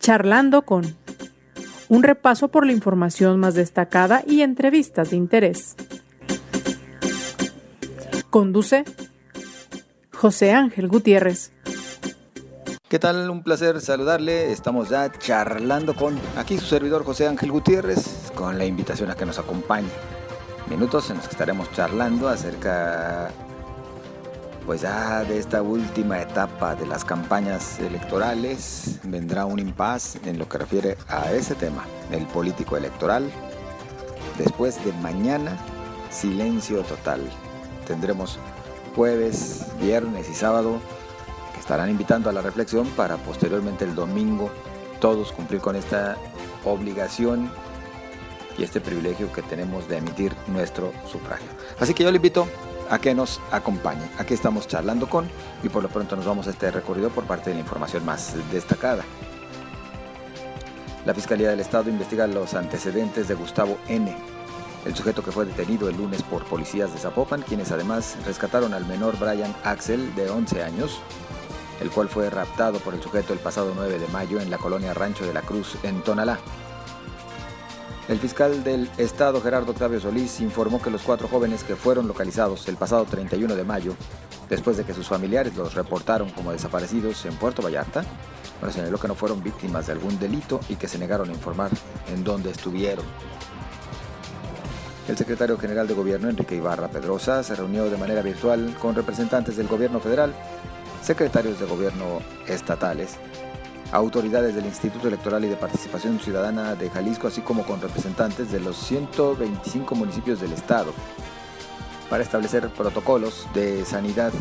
Charlando con un repaso por la información más destacada y entrevistas de interés. Conduce José Ángel Gutiérrez. ¿Qué tal? Un placer saludarle. Estamos ya charlando con aquí su servidor José Ángel Gutiérrez con la invitación a que nos acompañe. Minutos en los que estaremos charlando acerca pues ya de esta última etapa de las campañas electorales vendrá un impas en lo que refiere a ese tema, el político electoral. Después de mañana, silencio total. Tendremos jueves, viernes y sábado estarán invitando a la reflexión para posteriormente el domingo todos cumplir con esta obligación y este privilegio que tenemos de emitir nuestro sufragio. Así que yo le invito a que nos acompañe. Aquí estamos charlando con y por lo pronto nos vamos a este recorrido por parte de la información más destacada. La Fiscalía del Estado investiga los antecedentes de Gustavo N., el sujeto que fue detenido el lunes por policías de Zapopan, quienes además rescataron al menor Brian Axel de 11 años, el cual fue raptado por el sujeto el pasado 9 de mayo en la colonia Rancho de la Cruz, en Tonalá. El fiscal del Estado, Gerardo Octavio Solís, informó que los cuatro jóvenes que fueron localizados el pasado 31 de mayo, después de que sus familiares los reportaron como desaparecidos en Puerto Vallarta, bueno, señaló que no fueron víctimas de algún delito y que se negaron a informar en dónde estuvieron. El secretario general de Gobierno, Enrique Ibarra Pedrosa, se reunió de manera virtual con representantes del gobierno federal secretarios de gobierno estatales, autoridades del Instituto Electoral y de Participación Ciudadana de Jalisco, así como con representantes de los 125 municipios del estado, para establecer protocolos de sanidad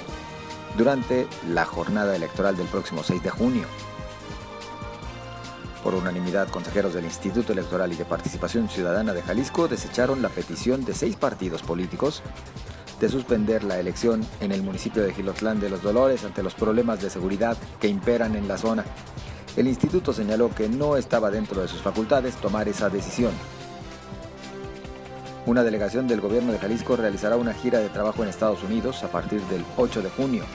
durante la jornada electoral del próximo 6 de junio. Por unanimidad, consejeros del Instituto Electoral y de Participación Ciudadana de Jalisco desecharon la petición de seis partidos políticos de suspender la elección en el municipio de Gilotlán de los Dolores ante los problemas de seguridad que imperan en la zona. El instituto señaló que no estaba dentro de sus facultades tomar esa decisión. Una delegación del gobierno de Jalisco realizará una gira de trabajo en Estados Unidos a partir del 8 de junio.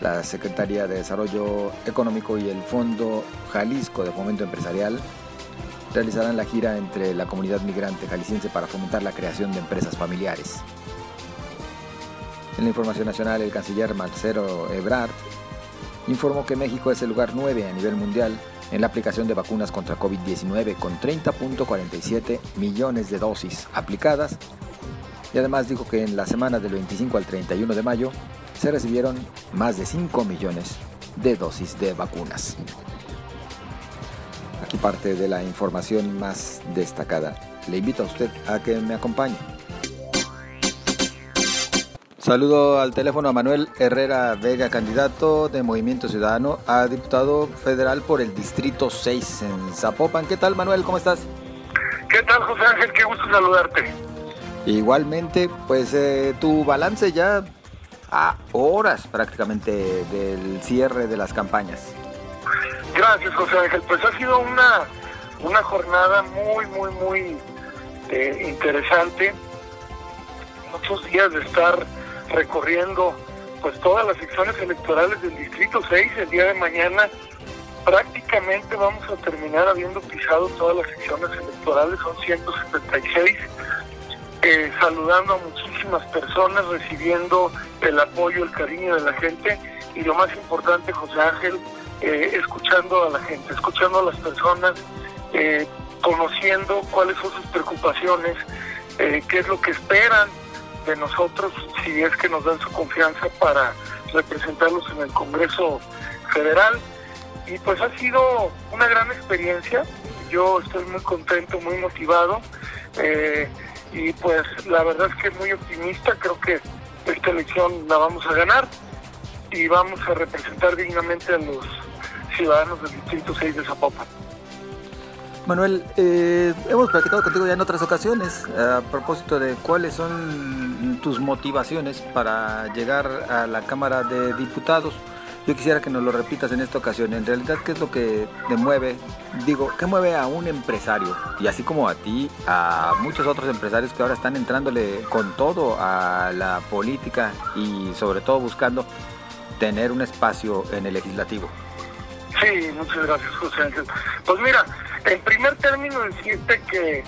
La Secretaría de Desarrollo Económico y el Fondo Jalisco de Fomento Empresarial realizarán la gira entre la comunidad migrante jalisciense para fomentar la creación de empresas familiares. En la información nacional, el canciller Marcelo Ebrard informó que México es el lugar 9 a nivel mundial en la aplicación de vacunas contra COVID-19 con 30.47 millones de dosis aplicadas y además dijo que en la semana del 25 al 31 de mayo se recibieron más de 5 millones de dosis de vacunas. Aquí parte de la información más destacada. Le invito a usted a que me acompañe. Saludo al teléfono a Manuel Herrera Vega, candidato de Movimiento Ciudadano a diputado federal por el Distrito 6 en Zapopan. ¿Qué tal, Manuel? ¿Cómo estás? ¿Qué tal, José Ángel? Qué gusto saludarte. Igualmente, pues eh, tu balance ya a horas prácticamente del cierre de las campañas. Gracias, José Ángel. Pues ha sido una, una jornada muy, muy, muy eh, interesante. Muchos días de estar recorriendo pues todas las secciones electorales del Distrito 6. El día de mañana prácticamente vamos a terminar habiendo pisado todas las secciones electorales, son 176, eh, saludando a muchísimas personas, recibiendo el apoyo, el cariño de la gente y lo más importante, José Ángel, eh, escuchando a la gente, escuchando a las personas, eh, conociendo cuáles son sus preocupaciones, qué es lo que esperan de nosotros si es que nos dan su confianza para representarlos en el Congreso Federal. Y pues ha sido una gran experiencia. Yo estoy muy contento, muy motivado. Eh, y pues la verdad es que muy optimista. Creo que esta elección la vamos a ganar y vamos a representar dignamente a los ciudadanos del Distrito 6 de Zapopan. Manuel, eh, hemos platicado contigo ya en otras ocasiones a propósito de cuáles son tus motivaciones para llegar a la Cámara de Diputados. Yo quisiera que nos lo repitas en esta ocasión. En realidad, ¿qué es lo que te mueve? Digo, ¿qué mueve a un empresario? Y así como a ti, a muchos otros empresarios que ahora están entrándole con todo a la política y sobre todo buscando tener un espacio en el legislativo. Sí, muchas gracias, José. Pues mira, en primer término decirte que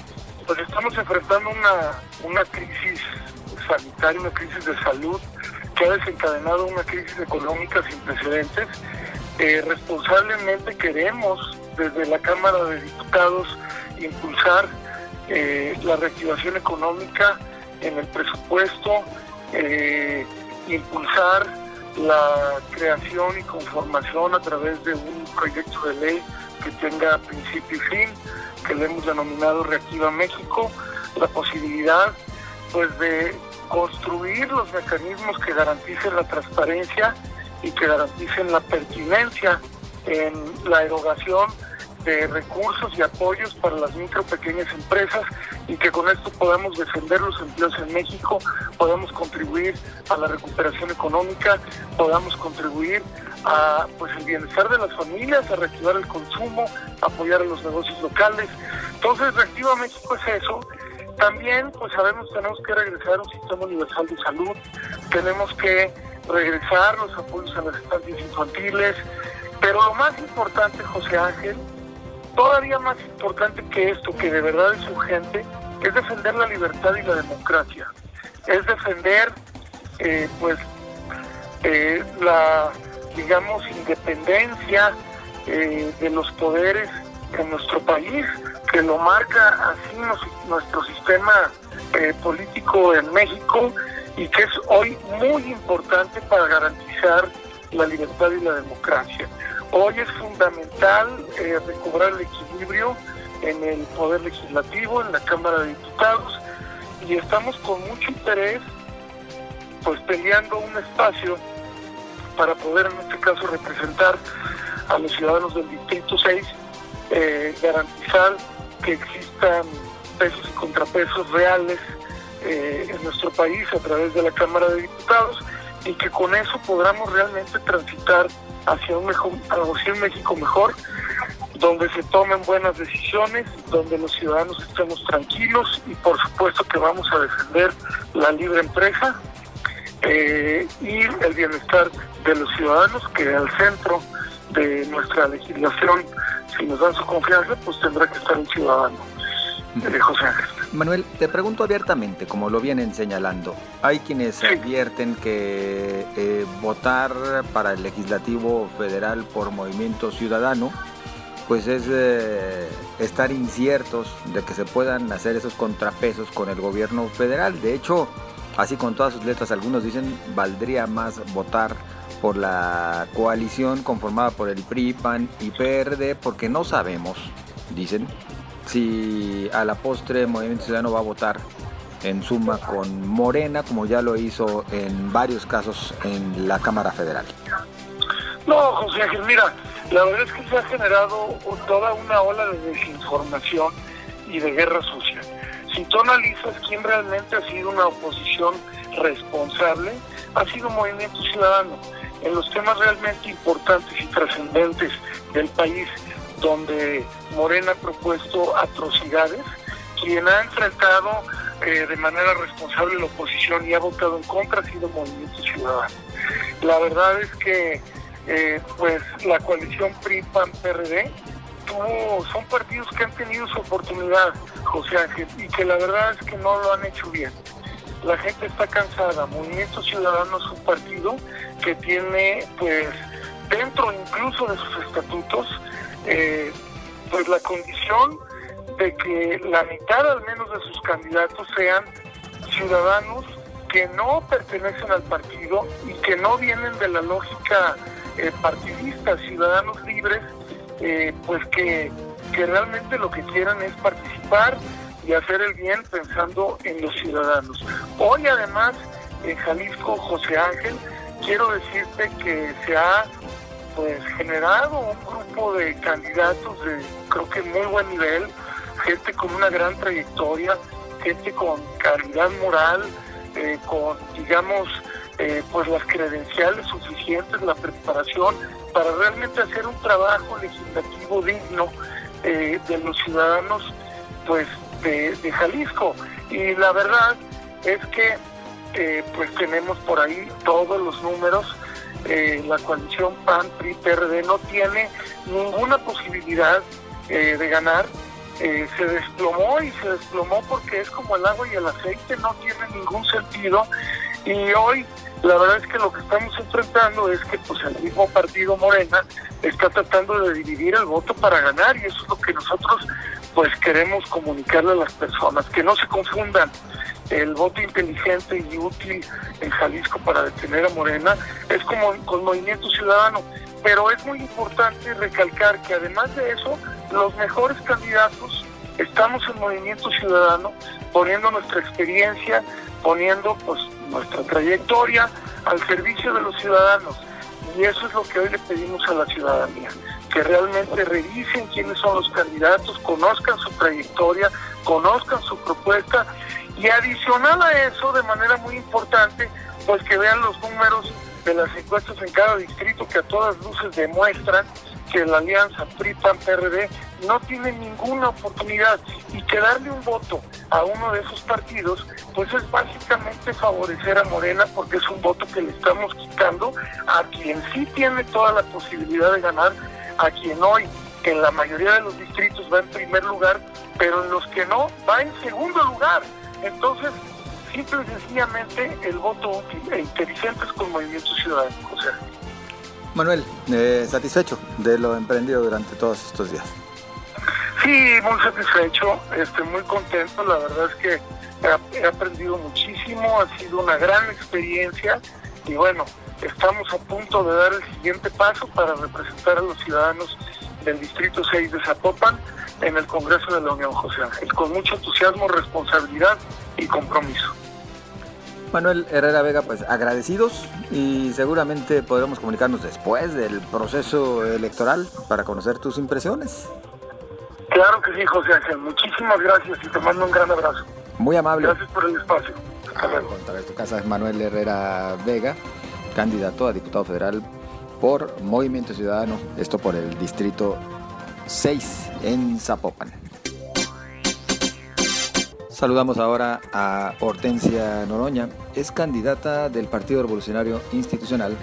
pues estamos enfrentando una, una crisis sanitaria, una crisis de salud que ha desencadenado una crisis económica sin precedentes. Eh, responsablemente queremos desde la Cámara de Diputados impulsar eh, la reactivación económica en el presupuesto, eh, impulsar la creación y conformación a través de un proyecto de ley que tenga principio y fin, que le hemos denominado Reactiva México, la posibilidad pues de construir los mecanismos que garanticen la transparencia y que garanticen la pertinencia en la erogación de recursos y apoyos para las micro pequeñas empresas y que con esto podamos defender los empleos en México, podamos contribuir a la recuperación económica, podamos contribuir a pues el bienestar de las familias, a reactivar el consumo, apoyar a los negocios locales. Entonces, Reactiva México es eso. También, pues sabemos, tenemos que regresar a un sistema universal de salud, tenemos que regresar los apoyos a las estancias infantiles, pero lo más importante, José Ángel, todavía más importante que esto, que de verdad es urgente, es defender la libertad y la democracia. Es defender, eh, pues, eh, la, digamos, independencia eh, de los poderes en nuestro país, que lo marca así nuestro sistema político en México y que es hoy muy importante para garantizar la libertad y la democracia. Hoy es fundamental eh, recobrar el equilibrio en el Poder Legislativo, en la Cámara de Diputados, y estamos con mucho interés pues peleando un espacio para poder en este caso representar a los ciudadanos del Distrito 6, eh, garantizar que existan pesos y contrapesos reales eh, en nuestro país a través de la Cámara de Diputados y que con eso podamos realmente transitar hacia un, mejor, hacia un México mejor, donde se tomen buenas decisiones, donde los ciudadanos estemos tranquilos y por supuesto que vamos a defender la libre empresa eh, y el bienestar de los ciudadanos, que al centro de nuestra legislación, si nos dan su confianza, pues tendrá que estar un ciudadano. Eh, José Ángel. Manuel, te pregunto abiertamente, como lo vienen señalando, hay quienes advierten que eh, votar para el legislativo federal por movimiento ciudadano, pues es eh, estar inciertos de que se puedan hacer esos contrapesos con el gobierno federal. De hecho, así con todas sus letras, algunos dicen valdría más votar por la coalición conformada por el PRI, PAN y PRD, porque no sabemos, dicen, si a la postre Movimiento Ciudadano va a votar en suma con Morena, como ya lo hizo en varios casos en la Cámara Federal. No, José Ángel, mira, la verdad es que se ha generado toda una ola de desinformación y de guerra sucia. Si tú analizas quién realmente ha sido una oposición responsable, ha sido Movimiento Ciudadano. En los temas realmente importantes y trascendentes del país, donde Morena ha propuesto atrocidades, quien ha enfrentado eh, de manera responsable la oposición y ha votado en contra ha sido Movimiento Ciudadano. La verdad es que eh, pues la coalición PRI-PAN-PRD son partidos que han tenido su oportunidad, José Ángel, y que la verdad es que no lo han hecho bien. La gente está cansada. Movimiento Ciudadano es un partido que tiene, pues, dentro incluso de sus estatutos, eh, pues la condición de que la mitad al menos de sus candidatos sean ciudadanos que no pertenecen al partido y que no vienen de la lógica eh, partidista, ciudadanos libres, eh, pues que, que realmente lo que quieran es participar y hacer el bien pensando en los ciudadanos. Hoy además en Jalisco, José Ángel, quiero decirte que se ha pues generado un grupo de candidatos de creo que muy buen nivel, gente con una gran trayectoria, gente con calidad moral, eh, con digamos eh, pues las credenciales suficientes, la preparación para realmente hacer un trabajo legislativo digno eh, de los ciudadanos pues de, de, Jalisco. Y la verdad es que pues tenemos por ahí todos los números eh, la coalición PAN, PRI, PRD no tiene ninguna posibilidad eh, de ganar. Eh, se desplomó y se desplomó porque es como el agua y el aceite, no tiene ningún sentido. Y hoy la verdad es que lo que estamos enfrentando es que pues el mismo partido Morena está tratando de dividir el voto para ganar y eso es lo que nosotros pues queremos comunicarle a las personas, que no se confundan el voto inteligente y útil en Jalisco para detener a Morena es como con Movimiento Ciudadano, pero es muy importante recalcar que además de eso, los mejores candidatos estamos en Movimiento Ciudadano poniendo nuestra experiencia, poniendo pues nuestra trayectoria al servicio de los ciudadanos. Y eso es lo que hoy le pedimos a la ciudadanía, que realmente revisen quiénes son los candidatos, conozcan su trayectoria, conozcan su propuesta y adicional a eso, de manera muy importante, pues que vean los números de las encuestas en cada distrito que a todas luces demuestran que la alianza PRI-PAN-PRD no tiene ninguna oportunidad y que darle un voto a uno de esos partidos pues es básicamente favorecer a Morena porque es un voto que le estamos quitando a quien sí tiene toda la posibilidad de ganar, a quien hoy en la mayoría de los distritos va en primer lugar, pero en los que no va en segundo lugar. Entonces, simple y sencillamente el voto útil e inteligente es con Movimiento Ciudadano. O sea, Manuel, eh, satisfecho de lo emprendido durante todos estos días. Sí, muy satisfecho, este, muy contento. La verdad es que he aprendido muchísimo, ha sido una gran experiencia y bueno, estamos a punto de dar el siguiente paso para representar a los ciudadanos del Distrito 6 de Zapopan en el Congreso de la Unión José Ángel, con mucho entusiasmo, responsabilidad y compromiso. Manuel Herrera Vega, pues agradecidos y seguramente podremos comunicarnos después del proceso electoral para conocer tus impresiones. Claro que sí, José Ángel. Muchísimas gracias y te mando un gran abrazo. Muy amable. Gracias por el espacio. Hasta luego. Contra tu casa es Manuel Herrera Vega, candidato a diputado federal por Movimiento Ciudadano, esto por el distrito 6 en Zapopan. Saludamos ahora a Hortensia Noroña, es candidata del Partido Revolucionario Institucional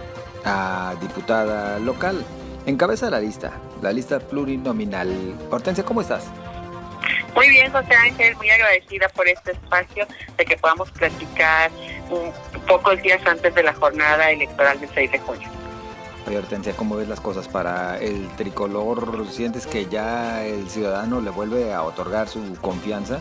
a diputada local. Encabeza la lista, la lista plurinominal. Hortensia, ¿cómo estás? Muy bien, José Ángel, muy agradecida por este espacio de que podamos platicar un pocos días antes de la jornada electoral del 6 de junio. Oye, Hortensia, ¿cómo ves las cosas para el tricolor? ¿Sientes que ya el ciudadano le vuelve a otorgar su confianza?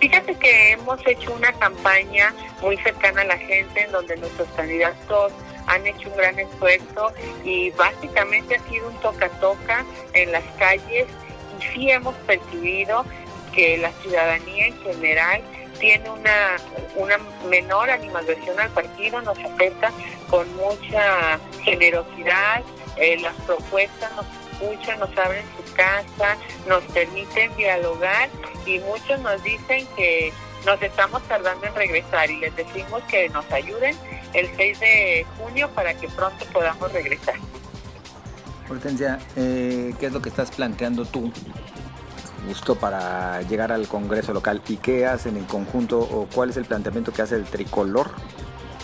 Fíjate que hemos hecho una campaña muy cercana a la gente en donde nuestros candidatos han hecho un gran esfuerzo y básicamente ha sido un toca-toca en las calles y sí hemos percibido que la ciudadanía en general tiene una, una menor animadversión al partido, nos acepta con mucha generosidad, eh, las propuestas nos escuchan, nos abren su casa, nos permiten dialogar y muchos nos dicen que nos estamos tardando en regresar y les decimos que nos ayuden el 6 de junio para que pronto podamos regresar. Hortensia, eh, ¿qué es lo que estás planteando tú justo para llegar al Congreso local y qué hacen en conjunto o cuál es el planteamiento que hace el tricolor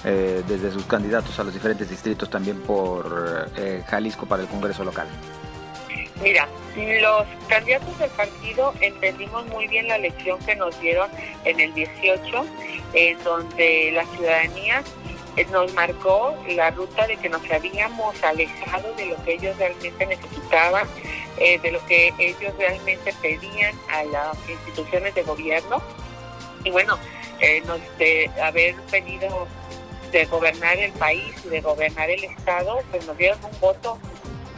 eh, desde sus candidatos a los diferentes distritos también por eh, Jalisco para el Congreso local? Mira, los candidatos del partido entendimos muy bien la lección que nos dieron en el 18, en donde la ciudadanía eh, nos marcó la ruta de que nos habíamos alejado de lo que ellos realmente necesitaban, eh, de lo que ellos realmente pedían a las instituciones de gobierno. Y bueno, eh, nos, de haber venido de gobernar el país y de gobernar el Estado, pues nos dieron un voto,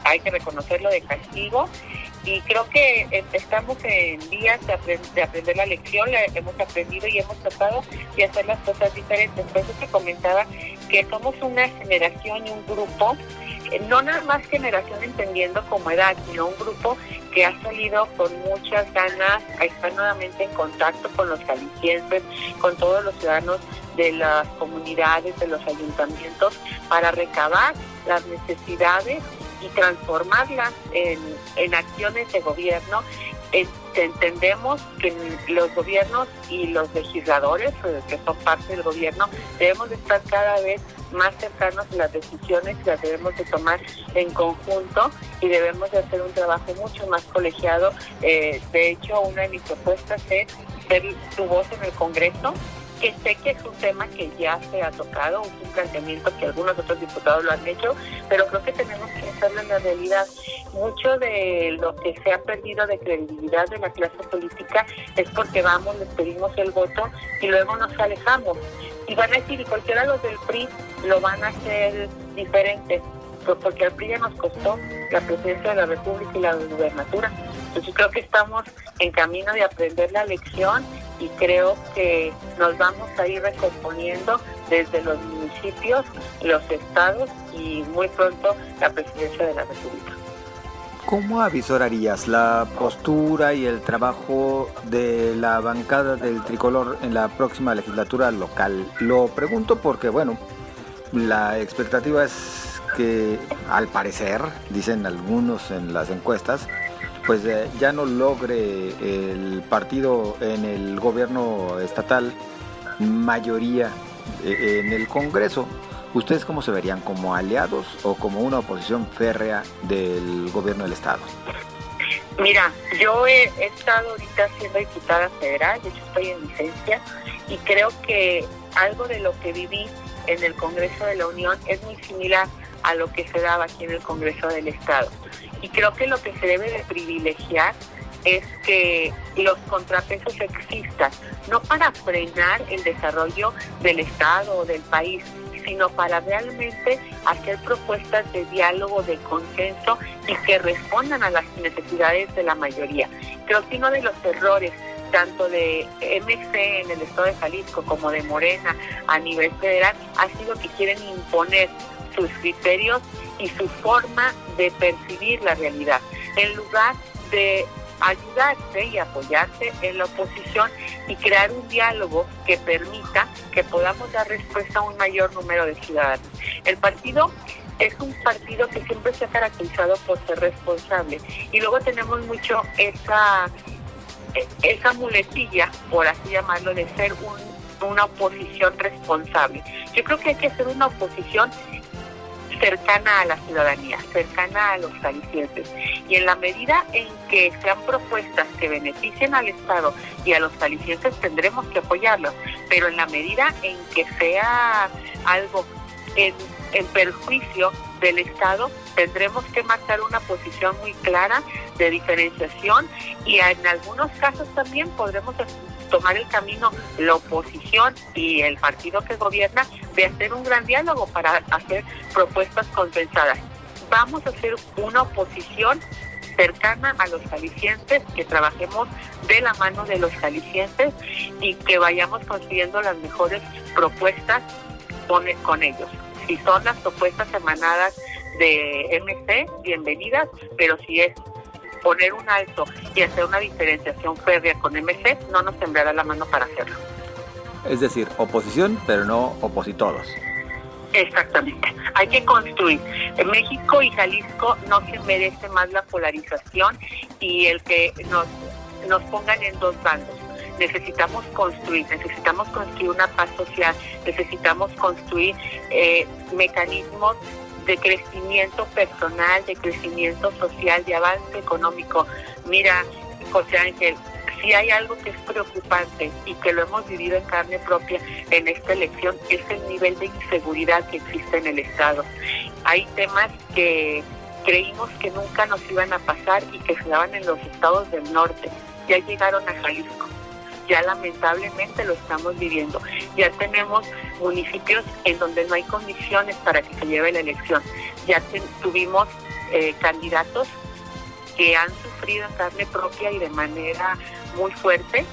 hay que reconocerlo, de castigo. Y creo que estamos en días de, aprend- de aprender la lección, hemos aprendido y hemos tratado de hacer las cosas diferentes. Por eso te comentaba que somos una generación y un grupo, eh, no nada más generación entendiendo como edad, sino un grupo que ha salido con muchas ganas a estar nuevamente en contacto con los jaliscienses, con todos los ciudadanos de las comunidades, de los ayuntamientos, para recabar las necesidades y transformarlas en, en acciones de gobierno. En- entendemos que los gobiernos y los legisladores, eh, que son parte del gobierno, debemos de estar cada vez más cercanos las decisiones las debemos de tomar en conjunto y debemos de hacer un trabajo mucho más colegiado. Eh, de hecho, una de mis propuestas es ser tu voz en el Congreso que sé que es un tema que ya se ha tocado, un planteamiento que algunos otros diputados lo han hecho, pero creo que tenemos que hacerlo en la realidad. Mucho de lo que se ha perdido de credibilidad de la clase política es porque vamos, les pedimos el voto y luego nos alejamos. Y van a decir, y cualquiera de los del PRI lo van a hacer diferente, pues porque al PRI ya nos costó la presidencia de la República y la gubernatura. Entonces creo que estamos en camino de aprender la lección y creo que nos vamos a ir recomponiendo desde los municipios, los estados y muy pronto la presidencia de la República. ¿Cómo avisorarías la postura y el trabajo de la bancada del tricolor en la próxima legislatura local? Lo pregunto porque, bueno, la expectativa es que al parecer, dicen algunos en las encuestas, pues eh, ya no logre el partido en el gobierno estatal mayoría eh, en el Congreso. ¿Ustedes cómo se verían? ¿Como aliados o como una oposición férrea del gobierno del Estado? Mira, yo he, estado ahorita siendo diputada federal, de hecho estoy en licencia, y creo que algo de lo que viví en el Congreso de la Unión es muy similar a lo que se daba aquí en el Congreso del Estado. Y creo que lo que se debe de privilegiar es que los contrapesos existan, no para frenar el desarrollo del Estado o del país, sino para realmente hacer propuestas de diálogo, de consenso y que respondan a las necesidades de la mayoría. Creo que uno de los errores tanto de MC en el estado de Jalisco como de Morena a nivel federal ha sido que quieren imponer sus criterios y su forma de percibir la realidad, en lugar de ayudarse y apoyarse en la oposición y crear un diálogo que permita que podamos dar respuesta a un mayor número de ciudadanos. El partido es un partido que siempre se ha caracterizado por ser responsable y luego tenemos mucho esa esa muletilla, por así llamarlo, de ser una oposición responsable. Yo creo que hay que ser una oposición cercana a la ciudadanía, cercana a los calicientes. Y en la medida en que sean propuestas que beneficien al Estado y a los calicientes, tendremos que apoyarlos. Pero en la medida en que sea algo en, en perjuicio del Estado, tendremos que marcar una posición muy clara de diferenciación y en algunos casos también podremos tomar el camino la oposición y el partido que gobierna de hacer un gran diálogo para hacer propuestas consensadas. Vamos a hacer una oposición cercana a los jaliscienses, que trabajemos de la mano de los jaliscienses y que vayamos consiguiendo las mejores propuestas con ellos. Si son las propuestas emanadas de MC, bienvenidas, pero si es poner un alto y hacer una diferenciación férrea con MC, no nos temblará la mano para hacerlo. Es decir, oposición, pero no opositoros. Exactamente. Hay que construir. México y Jalisco no se merece más la polarización y el que nos, nos pongan en dos bandos. Necesitamos construir, necesitamos construir una paz social, necesitamos construir eh, mecanismos de crecimiento personal, de crecimiento social, de avance económico. Mira, José Ángel, si hay algo que es preocupante y que lo hemos vivido en carne propia en esta elección, es el nivel de inseguridad que existe en el Estado. Hay temas que creímos que nunca nos iban a pasar y que se daban en los estados del norte. Ya llegaron a Jalisco ya lamentablemente lo estamos viviendo. Ya tenemos municipios en donde no hay condiciones para que se lleve la elección. Ya tuvimos eh, candidatos que han sufrido en carne propia y de manera muy fuerte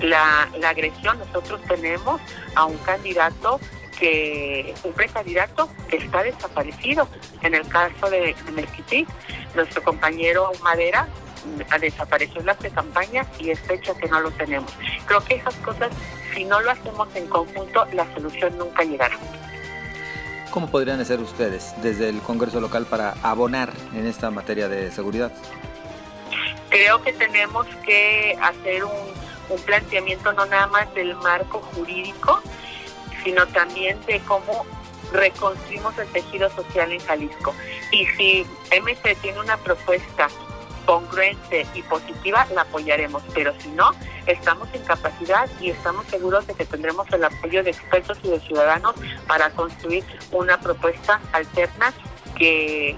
la, la agresión. Nosotros tenemos a un candidato que un precandidato que está desaparecido. En el caso de Mezquití, nuestro compañero Madera desapareció la pre-campaña y es fecha que no lo tenemos. Creo que esas cosas, si no lo hacemos en conjunto, la solución nunca llegará. ¿Cómo podrían hacer ustedes desde el Congreso local para abonar en esta materia de seguridad? Creo que tenemos que hacer un, un planteamiento no nada más del marco jurídico, sino también de cómo reconstruimos el tejido social en Jalisco. Y si MC tiene una propuesta congruente y positiva, la apoyaremos. Pero si no, estamos en capacidad y estamos seguros de que tendremos el apoyo de expertos y de ciudadanos para construir una propuesta alterna que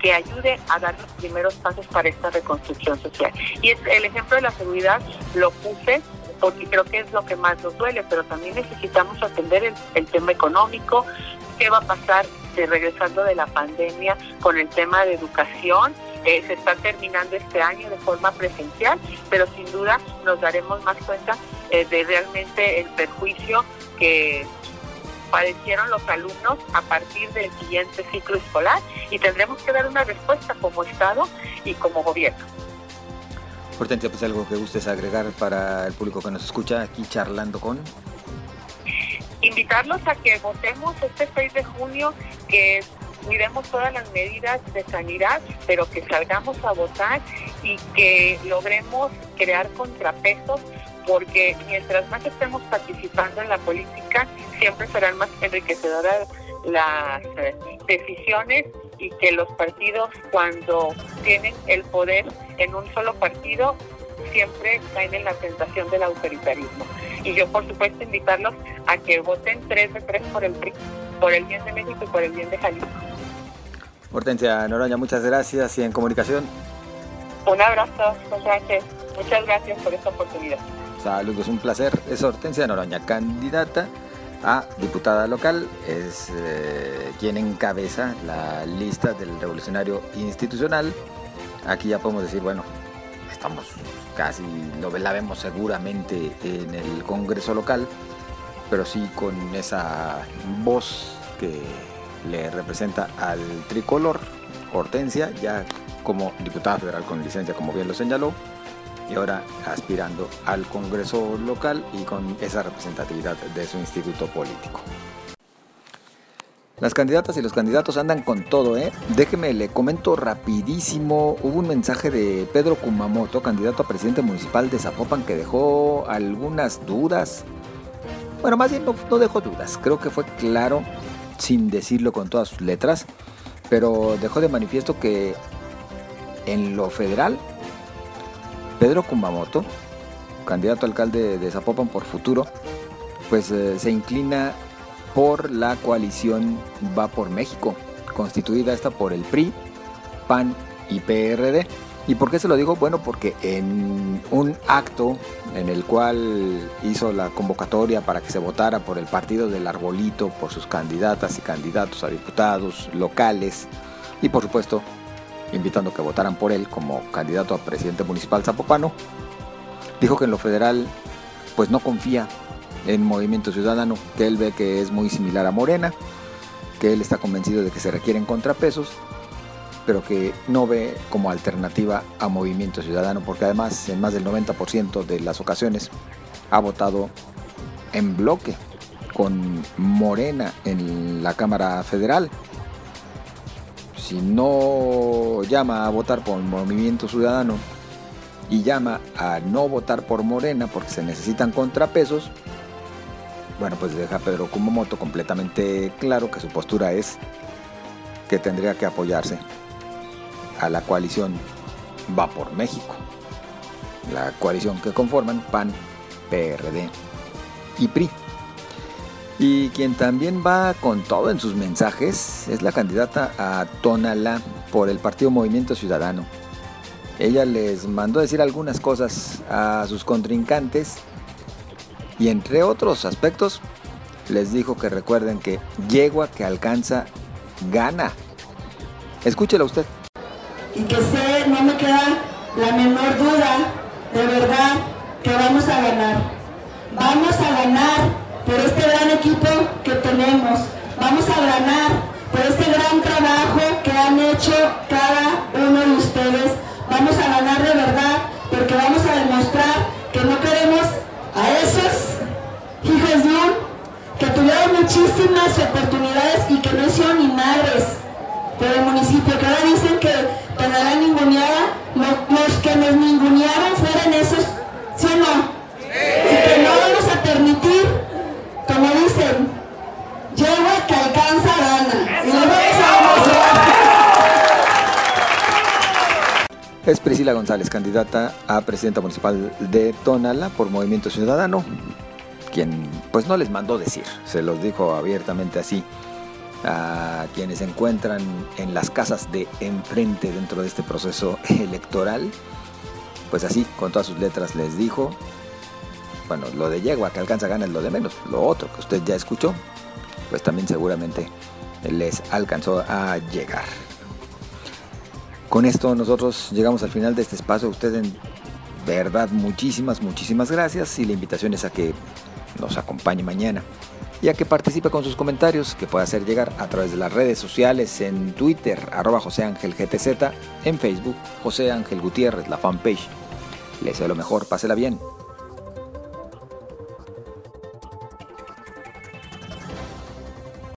que ayude a dar los primeros pasos para esta reconstrucción social. Y el ejemplo de la seguridad lo puse porque creo que es lo que más nos duele, pero también necesitamos atender el, el tema económico, qué va a pasar de regresando de la pandemia con el tema de educación eh, se está terminando este año de forma presencial, pero sin duda nos daremos más cuenta eh, de realmente el perjuicio que padecieron los alumnos a partir del siguiente ciclo escolar y tendremos que dar una respuesta como Estado y como gobierno. Hortensia, pues algo que gustes agregar para el público que nos escucha aquí charlando con invitarlos a que votemos este 6 de junio, que cuidemos todas las medidas de sanidad, pero que salgamos a votar y que logremos crear contrapesos porque mientras más estemos participando en la política, siempre serán más enriquecedoras las eh, decisiones y que los partidos cuando tienen el poder en un solo partido siempre caen en la tentación del autoritarismo. Y yo por supuesto invitarlos a que voten tres de tres por el por el bien de México y por el bien de Jalisco. Hortensia Noroña, muchas gracias y en comunicación. Un abrazo, José Muchas gracias por esta oportunidad. Saludos, un placer. Es Hortensia Noroña, candidata a diputada local. Es eh, quien encabeza la lista del revolucionario institucional. Aquí ya podemos decir, bueno, estamos casi, lo, la vemos seguramente en el Congreso local, pero sí con esa voz que le representa al tricolor, Hortensia, ya como diputada federal con licencia, como bien lo señaló, y ahora aspirando al Congreso local y con esa representatividad de su instituto político. Las candidatas y los candidatos andan con todo, ¿eh? Déjeme, le comento rapidísimo. Hubo un mensaje de Pedro Kumamoto, candidato a presidente municipal de Zapopan, que dejó algunas dudas. Bueno, más bien no, no dejó dudas, creo que fue claro sin decirlo con todas sus letras, pero dejó de manifiesto que en lo federal, Pedro Kumamoto, candidato a alcalde de Zapopan por futuro, pues eh, se inclina por la coalición Va por México, constituida esta por el PRI, PAN y PRD. ¿Y por qué se lo digo? Bueno, porque en un acto en el cual hizo la convocatoria para que se votara por el partido del Arbolito, por sus candidatas y candidatos a diputados locales y por supuesto invitando que votaran por él como candidato a presidente municipal zapopano, dijo que en lo federal pues no confía en Movimiento Ciudadano, que él ve que es muy similar a Morena, que él está convencido de que se requieren contrapesos pero que no ve como alternativa a Movimiento Ciudadano, porque además en más del 90% de las ocasiones ha votado en bloque con Morena en la Cámara Federal. Si no llama a votar por Movimiento Ciudadano y llama a no votar por Morena porque se necesitan contrapesos, bueno, pues deja a Pedro Kumamoto completamente claro que su postura es que tendría que apoyarse a la coalición Va por México, la coalición que conforman PAN, PRD y PRI. Y quien también va con todo en sus mensajes es la candidata a Tonalá por el Partido Movimiento Ciudadano. Ella les mandó decir algunas cosas a sus contrincantes y entre otros aspectos les dijo que recuerden que yegua que alcanza gana. Escúchela usted y que sé, no me queda la menor duda, de verdad, que vamos a ganar. Vamos a ganar por este gran equipo que tenemos. Vamos a ganar por este gran trabajo que han hecho cada uno de ustedes. Vamos a ganar de verdad porque vamos a demostrar que no queremos a esos hijos de un que tuvieron muchísimas oportunidades y que no hicieron ni madres por el municipio, que dicen que para la ninguneada, los, que nos ningunearon fueron esos, ¿sí o no? Y que no vamos a permitir, como dicen, yegua que alcanza gana. Y es Priscila González, candidata a presidenta municipal de Tonala por Movimiento Ciudadano, quien pues no les mandó decir, se los dijo abiertamente así a quienes se encuentran en las casas de enfrente dentro de este proceso electoral, pues así, con todas sus letras les dijo, bueno, lo de yegua que alcanza gana es lo de menos, lo otro que usted ya escuchó, pues también seguramente les alcanzó a llegar. Con esto nosotros llegamos al final de este espacio. Usted en verdad muchísimas, muchísimas gracias y la invitación es a que nos acompañe mañana y a que participe con sus comentarios que pueda hacer llegar a través de las redes sociales en Twitter, arroba José Ángel GTZ, en Facebook, José Ángel Gutiérrez, la fanpage. Le deseo lo mejor, pásela bien.